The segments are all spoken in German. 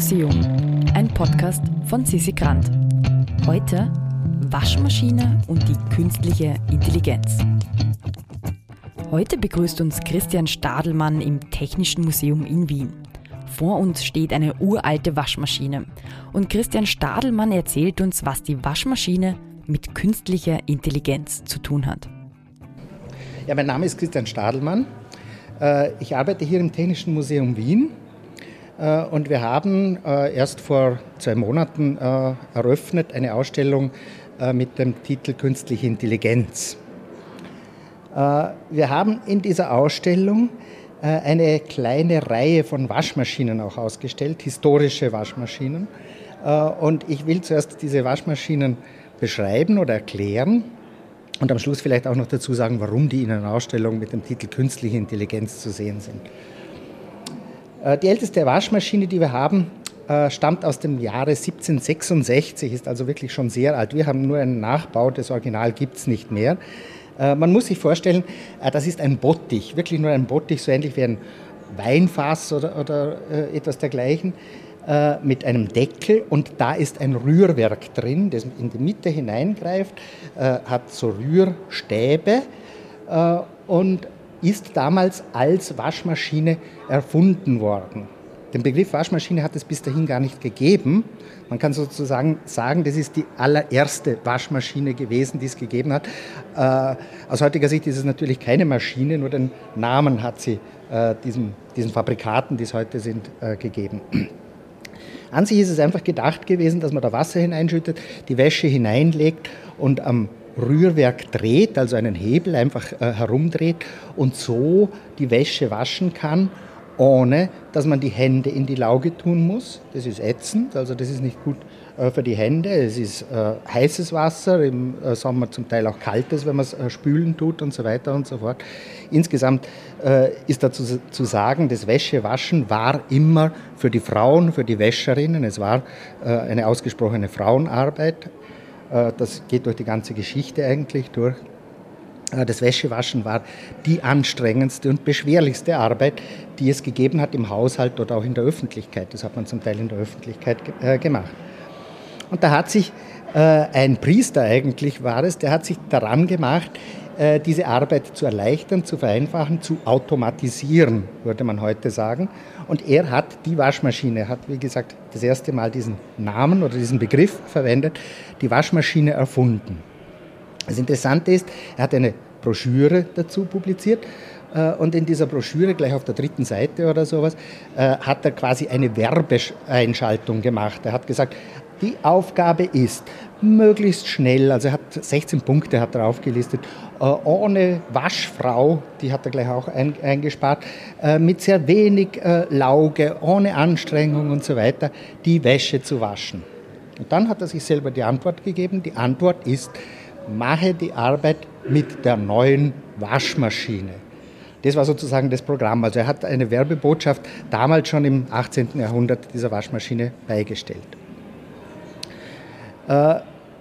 Museum, ein Podcast von Sissi Grant. Heute Waschmaschine und die künstliche Intelligenz. Heute begrüßt uns Christian Stadelmann im Technischen Museum in Wien. Vor uns steht eine uralte Waschmaschine und Christian Stadelmann erzählt uns, was die Waschmaschine mit künstlicher Intelligenz zu tun hat. Ja, mein Name ist Christian Stadelmann. Äh, ich arbeite hier im Technischen Museum Wien und wir haben äh, erst vor zwei Monaten eröffnet eine Ausstellung mit dem Titel Künstliche Intelligenz. Wir haben in dieser Ausstellung eine kleine Reihe von Waschmaschinen auch ausgestellt, historische Waschmaschinen. Und ich will zuerst diese Waschmaschinen beschreiben oder erklären und am Schluss vielleicht auch noch dazu sagen, warum die in einer Ausstellung mit dem Titel Künstliche Intelligenz zu sehen sind. Äh, die älteste Waschmaschine, die wir haben, äh, stammt aus dem Jahre 1766, ist also wirklich schon sehr alt. Wir haben nur einen Nachbau, das Original gibt es nicht mehr. Äh, man muss sich vorstellen, das ist ein Bottich, wirklich nur ein Bottich, so ähnlich wie ein Weinfass oder, oder etwas dergleichen. Mit einem Deckel und da ist ein Rührwerk drin, das in die Mitte hineingreift, hat so Rührstäbe und ist damals als Waschmaschine erfunden worden. Den Begriff Waschmaschine hat es bis dahin gar nicht gegeben. Man kann sozusagen sagen, das ist die allererste Waschmaschine gewesen, die es gegeben hat. Äh, aus heutiger Sicht ist es natürlich keine Maschine, nur den Namen hat sie äh, diesen, diesen Fabrikaten, die es heute sind, äh, gegeben. An sich ist es einfach gedacht gewesen, dass man da Wasser hineinschüttet, die Wäsche hineinlegt und am Rührwerk dreht, also einen Hebel einfach äh, herumdreht und so die Wäsche waschen kann, ohne dass man die Hände in die Lauge tun muss. Das ist ätzend, also das ist nicht gut äh, für die Hände. Es ist äh, heißes Wasser, im äh, Sommer zum Teil auch kaltes, wenn man es spülen tut und so weiter und so fort. Insgesamt ist dazu zu sagen, das Wäschewaschen war immer für die Frauen, für die Wäscherinnen, es war eine ausgesprochene Frauenarbeit. Das geht durch die ganze Geschichte eigentlich durch. Das Wäschewaschen war die anstrengendste und beschwerlichste Arbeit, die es gegeben hat im Haushalt oder auch in der Öffentlichkeit. Das hat man zum Teil in der Öffentlichkeit gemacht. Und da hat sich äh, ein Priester eigentlich war es, der hat sich daran gemacht, äh, diese Arbeit zu erleichtern, zu vereinfachen, zu automatisieren, würde man heute sagen. Und er hat die Waschmaschine, hat wie gesagt das erste Mal diesen Namen oder diesen Begriff verwendet, die Waschmaschine erfunden. Das Interessante ist, er hat eine Broschüre dazu publiziert äh, und in dieser Broschüre, gleich auf der dritten Seite oder sowas, hat er quasi eine Werbeeinschaltung gemacht. Er hat gesagt, die Aufgabe ist, möglichst schnell, also er hat 16 Punkte hat er aufgelistet, äh, ohne Waschfrau, die hat er gleich auch eingespart, äh, mit sehr wenig äh, Lauge, ohne Anstrengung und so weiter, die Wäsche zu waschen. Und dann hat er sich selber die Antwort gegeben. Die Antwort ist, mache die Arbeit mit der neuen Waschmaschine. Das war sozusagen das Programm. Also er hat eine Werbebotschaft damals schon im 18. Jahrhundert dieser Waschmaschine beigestellt.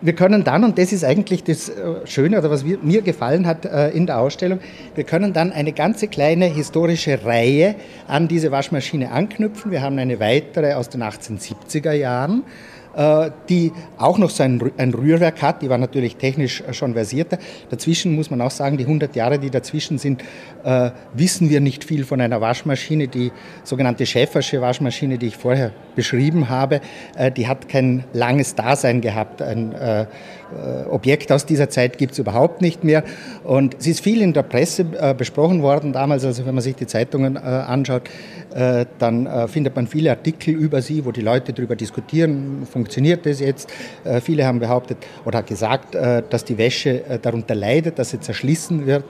Wir können dann, und das ist eigentlich das äh, Schöne oder was mir gefallen hat äh, in der Ausstellung, wir können dann eine ganze kleine historische Reihe an diese Waschmaschine anknüpfen. Wir haben eine weitere aus den 1870er Jahren die auch noch so ein, ein Rührwerk hat. Die war natürlich technisch schon versierter. Dazwischen muss man auch sagen, die 100 Jahre, die dazwischen sind, äh, wissen wir nicht viel von einer Waschmaschine. Die sogenannte Schäfersche Waschmaschine, die ich vorher beschrieben habe, äh, die hat kein langes Dasein gehabt. Ein äh, äh, Objekt aus dieser Zeit gibt es überhaupt nicht mehr. Und sie ist viel in der Presse äh, besprochen worden damals. Also wenn man sich die Zeitungen äh, anschaut, dann findet man viele Artikel über sie, wo die Leute darüber diskutieren, funktioniert das jetzt. viele haben behauptet oder gesagt, dass die Wäsche darunter leidet, dass sie zerschlissen wird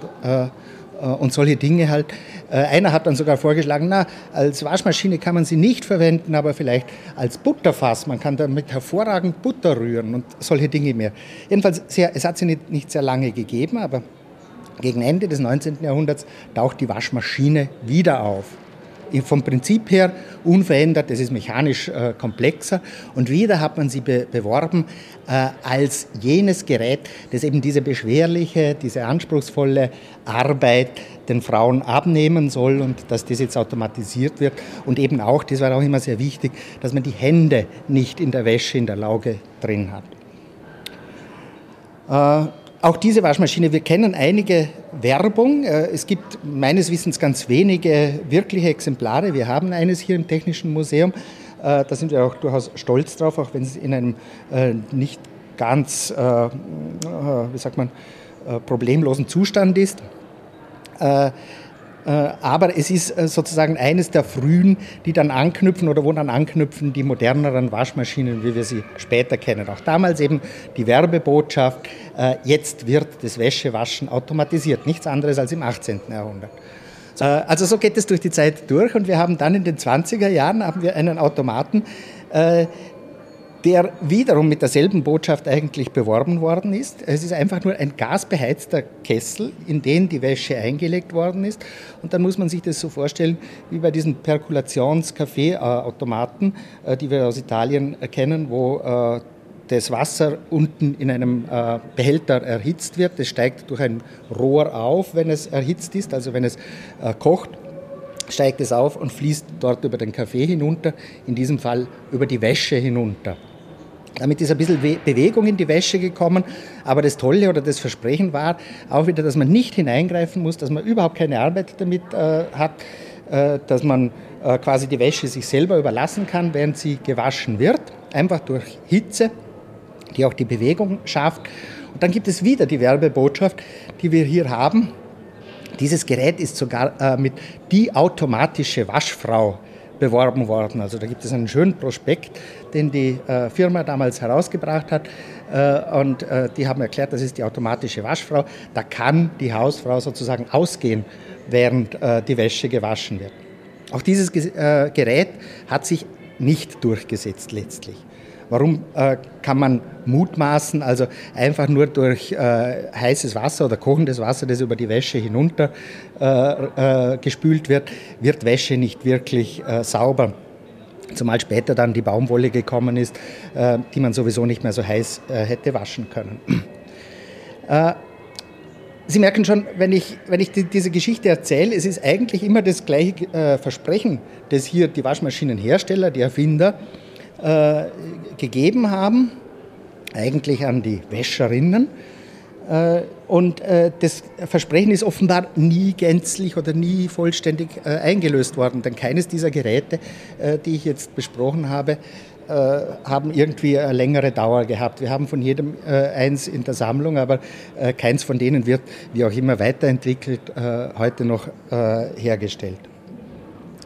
äh, und solche Dinge halt. Äh, einer hat dann sogar vorgeschlagen, na, als Waschmaschine kann man sie nicht verwenden, aber vielleicht als Butterfass. Man kann damit hervorragend Butter rühren und solche Dinge mehr. Jedenfalls, sehr, es hat sie nicht, nicht sehr lange gegeben, aber gegen Ende des 19. Jahrhunderts taucht die Waschmaschine wieder auf. Vom Prinzip her unverändert, es ist mechanisch äh, komplexer und wieder hat man sie be beworben äh, als jenes Gerät, das eben diese beschwerliche, diese anspruchsvolle Arbeit den Frauen abnehmen soll und dass das jetzt automatisiert wird und eben auch, das war auch immer sehr wichtig, dass man die Hände nicht in der Wäsche, in der Lauge drin hat. Äh, auch diese Waschmaschine, wir kennen einige Werbung. Äh, es gibt meines Wissens ganz wenige wirkliche Exemplare. Wir haben eines hier im Technischen Museum. Äh, da sind wir auch durchaus stolz drauf, auch wenn es in einem äh, nicht ganz, wie sagt man, problemlosen Zustand ist. Äh, aber es ist äh, sozusagen eines der frühen, die dann anknüpfen oder wo dann anknüpfen die moderneren Waschmaschinen, wie wir sie später kennen. Auch damals eben die Werbebotschaft, äh, jetzt wird das Wäschewaschen automatisiert. Nichts anderes als im 18. Jahrhundert. Also so geht es durch die Zeit durch und wir haben dann in den 20er Jahren haben wir einen Automaten, der wiederum mit derselben Botschaft eigentlich beworben worden ist. Es ist einfach nur ein gasbeheizter Kessel, in den die Wäsche eingelegt worden ist. Und dann muss man sich das so vorstellen wie bei diesen Perkulations-Kaffeeautomaten, äh, die wir aus Italien kennen, wo äh, das Wasser unten in einem äh, Behälter erhitzt wird. Das steigt durch ein Rohr auf, wenn es erhitzt ist, also wenn es kocht steigt es auf und fließt dort über den Kaffee hinunter, in diesem Fall über die Wäsche hinunter. Damit ist ein bisschen Bewegung in die Wäsche gekommen. Aber das Tolle oder das Versprechen war auch wieder, dass man nicht hineingreifen muss, dass man überhaupt keine Arbeit damit äh, hat, äh, dass man äh, quasi die Wäsche sich selber überlassen kann, während sie gewaschen wird. Einfach durch Hitze, die auch die Bewegung schafft. Und dann gibt es wieder die Werbebotschaft, die wir hier haben. Dieses Gerät ist sogar äh, mit die automatische Waschfrau beworben worden. Also da gibt es einen schönen Prospekt, den die äh, Firma damals herausgebracht hat. Äh, und äh, die haben erklärt, das ist die automatische Waschfrau. Da kann die Hausfrau sozusagen ausgehen, während äh, die Wäsche gewaschen wird. Auch dieses äh, Gerät hat sich nicht durchgesetzt letztlich. Warum äh, kann man mutmaßen? Also einfach nur durch äh, heißes Wasser oder kochendes Wasser, das über die Wäsche hinunter äh, äh gespült wird, wird Wäsche nicht wirklich äh, sauber. Zumal später dann die Baumwolle gekommen ist, äh, die man sowieso nicht mehr so heiß hätte waschen können. Sie merken schon, wenn ich, wenn ich die, diese Geschichte erzähle, es ist eigentlich immer das gleiche Versprechen, das hier die Waschmaschinenhersteller, die Erfinder, äh, gegeben haben, eigentlich an die Wäscherinnen. Äh, und äh, das Versprechen ist offenbar nie gänzlich oder nie vollständig eingelöst worden, denn keines dieser Geräte, die ich jetzt besprochen habe, haben irgendwie eine längere Dauer gehabt. Wir haben von jedem eins in der Sammlung, aber keins von denen wird, wie auch immer, weiterentwickelt, heute noch hergestellt.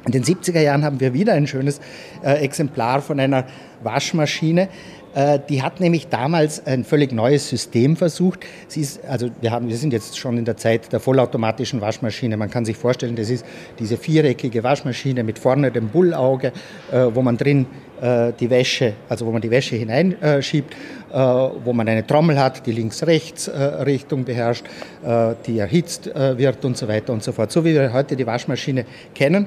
In den 70er Jahren haben wir wieder ein schönes äh, Exemplar von einer Waschmaschine. Äh, die hat nämlich damals ein völlig neues System versucht. Sie ist, also wir, haben, wir sind jetzt schon in der Zeit der vollautomatischen Waschmaschine. Man kann sich vorstellen, das ist diese viereckige Waschmaschine mit vorne dem Bullauge, äh, wo man drin äh, die Wäsche, also wo man die Wäsche hineinschiebt, äh, wo man eine Trommel hat, die links-rechts-Richtung beherrscht, äh, die erhitzt wird und so weiter und so fort. So wie wir heute die Waschmaschine kennen.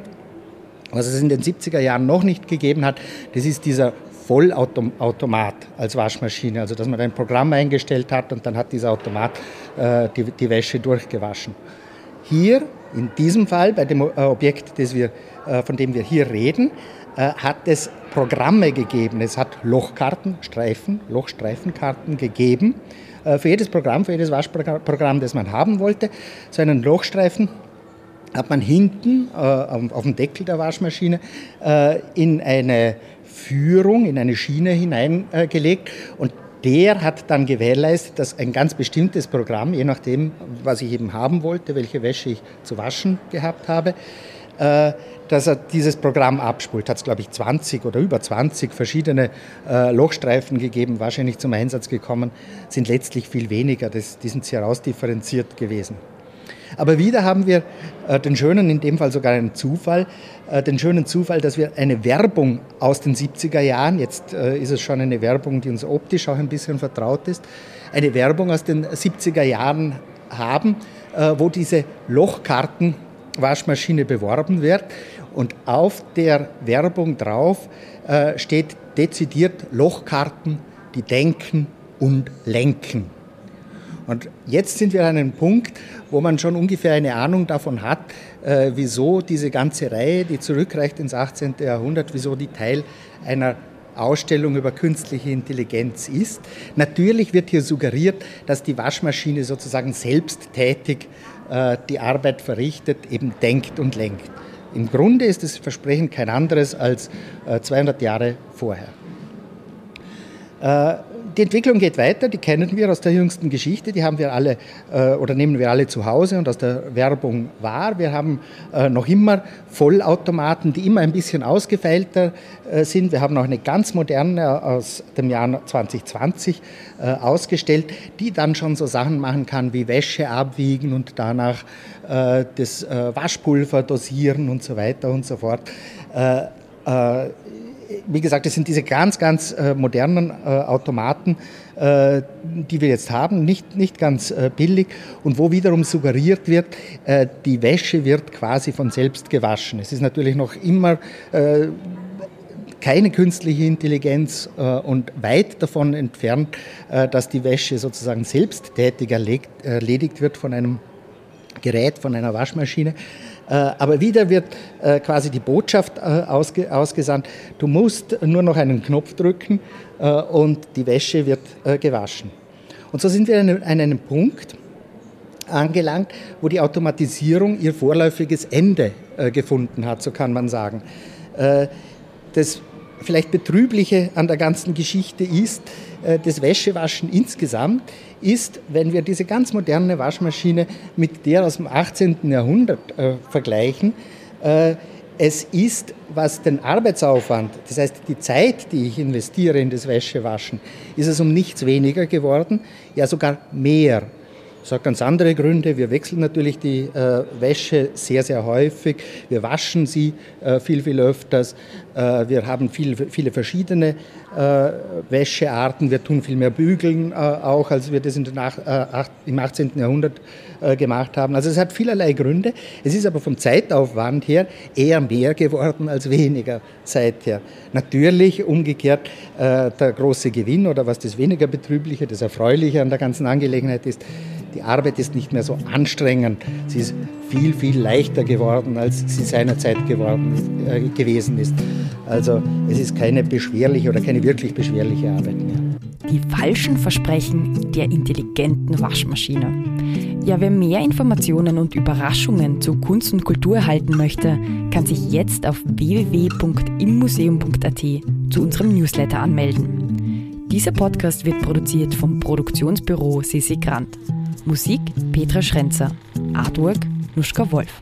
Was es in den 70er Jahren noch nicht gegeben hat, das ist dieser Vollautomat als Waschmaschine, also dass man ein Programm eingestellt hat und dann hat dieser Automat äh, die, die, Wäsche durchgewaschen. Hier, in diesem Fall, bei dem äh, Objekt, das wir, äh, von dem wir hier reden, äh, hat es Programme gegeben. Es hat Lochkarten, Streifen, Lochstreifenkarten gegeben. Äh, für jedes Programm, für jedes Waschprogramm, das man haben wollte, so einen Lochstreifen hat man hinten äh, auf, dem Deckel der Waschmaschine äh, in eine Führung, in eine Schiene hineingelegt und der hat dann gewährleistet, dass ein ganz bestimmtes Programm, je nachdem, was ich eben haben wollte, welche Wäsche ich zu waschen gehabt habe, äh, dass er dieses Programm abspult. Hat es, glaube ich, 20 oder über 20 verschiedene äh, Lochstreifen gegeben, wahrscheinlich zum Einsatz gekommen, sind letztlich viel weniger. Das, die sind sehr ausdifferenziert gewesen. Aber wieder haben wir äh, den schönen, in dem Fall sogar einen Zufall, äh, den schönen Zufall, dass wir eine Werbung aus den 70er Jahren, jetzt äh, ist es schon eine Werbung, die uns optisch auch ein bisschen vertraut ist, eine Werbung aus den 70er Jahren haben, wo diese Lochkarten Waschmaschine beworben wird. Und auf der Werbung drauf äh, steht dezidiert Lochkarten, die denken und lenken. Und jetzt sind wir an einem Punkt, wo man schon ungefähr eine Ahnung davon hat, äh, wieso diese ganze Reihe, die zurückreicht ins 18. Jahrhundert, wieso die Teil einer Ausstellung über künstliche Intelligenz ist. Natürlich wird hier suggeriert, dass die Waschmaschine sozusagen selbsttätig äh, die Arbeit verrichtet, eben denkt und lenkt. Im Grunde ist das Versprechen kein anderes als äh, 200 Jahre vorher. Äh, die Entwicklung geht weiter, die kennen wir aus der jüngsten Geschichte, die haben wir alle äh, oder nehmen wir alle zu Hause und aus der Werbung wahr. Wir haben äh, noch immer Vollautomaten, die immer ein bisschen ausgefeilter äh, sind. Wir haben auch eine ganz moderne aus dem Jahr 2020 äh, ausgestellt, die dann schon so Sachen machen kann wie Wäsche abwiegen und danach das Waschpulver dosieren und so weiter und so fort wie gesagt, es sind diese ganz, ganz äh, modernen äh, Automaten, äh, die wir jetzt haben, nicht, nicht ganz äh, billig und wo wiederum suggeriert wird, äh, die Wäsche wird quasi von selbst gewaschen. Es ist natürlich noch immer äh, keine künstliche Intelligenz und weit davon entfernt, dass die Wäsche sozusagen selbsttätig erledigt wird von einem Gerät, von einer Waschmaschine. Äh, aber wieder wird äh, quasi die Botschaft äh, ausgesandt, du musst nur noch einen Knopf drücken und die Wäsche wird gewaschen. Und so sind wir an einem Punkt angelangt, wo die Automatisierung ihr vorläufiges Ende gefunden hat, so kann man sagen. Das vielleicht Betrübliche an der ganzen Geschichte ist, das Wäschewaschen insgesamt ist, wenn wir diese ganz moderne Waschmaschine mit der aus dem 18. Jahrhundert äh, vergleichen, äh, es ist, was den Arbeitsaufwand, das heißt die Zeit, die ich investiere in das Wäschewaschen, ist es um nichts weniger geworden, ja sogar mehr. Das hat ganz andere Gründe. Wir wechseln natürlich die äh, Wäsche sehr, sehr häufig. Wir waschen sie äh, viel, viel öfters. Äh, wir haben viel, viele verschiedene äh, Wäschearten. Wir tun viel mehr bügeln äh, auch, als wir das den, äh, im 18. Jahrhundert gemacht haben. Also es hat vielerlei Gründe. Es ist aber vom Zeitaufwand her eher mehr geworden als weniger seither. Natürlich umgekehrt der große Gewinn oder was das weniger betrübliche, das Erfreuliche an der ganzen Angelegenheit ist, die Arbeit ist nicht mehr so anstrengend. Sie ist viel, viel leichter geworden, als sie seinerzeit geworden, äh, gewesen ist. Also es ist keine beschwerliche oder keine wirklich beschwerliche Arbeit mehr. Die falschen Versprechen der intelligenten Waschmaschine. Ja, wer mehr Informationen und Überraschungen zu Kunst und Kultur erhalten möchte, kann sich jetzt auf www.immuseum.at zu unserem Newsletter anmelden. Dieser Podcast wird produziert vom Produktionsbüro Sisi Grant. Musik Petra Schrenzer. Artwork Nuschka Wolf.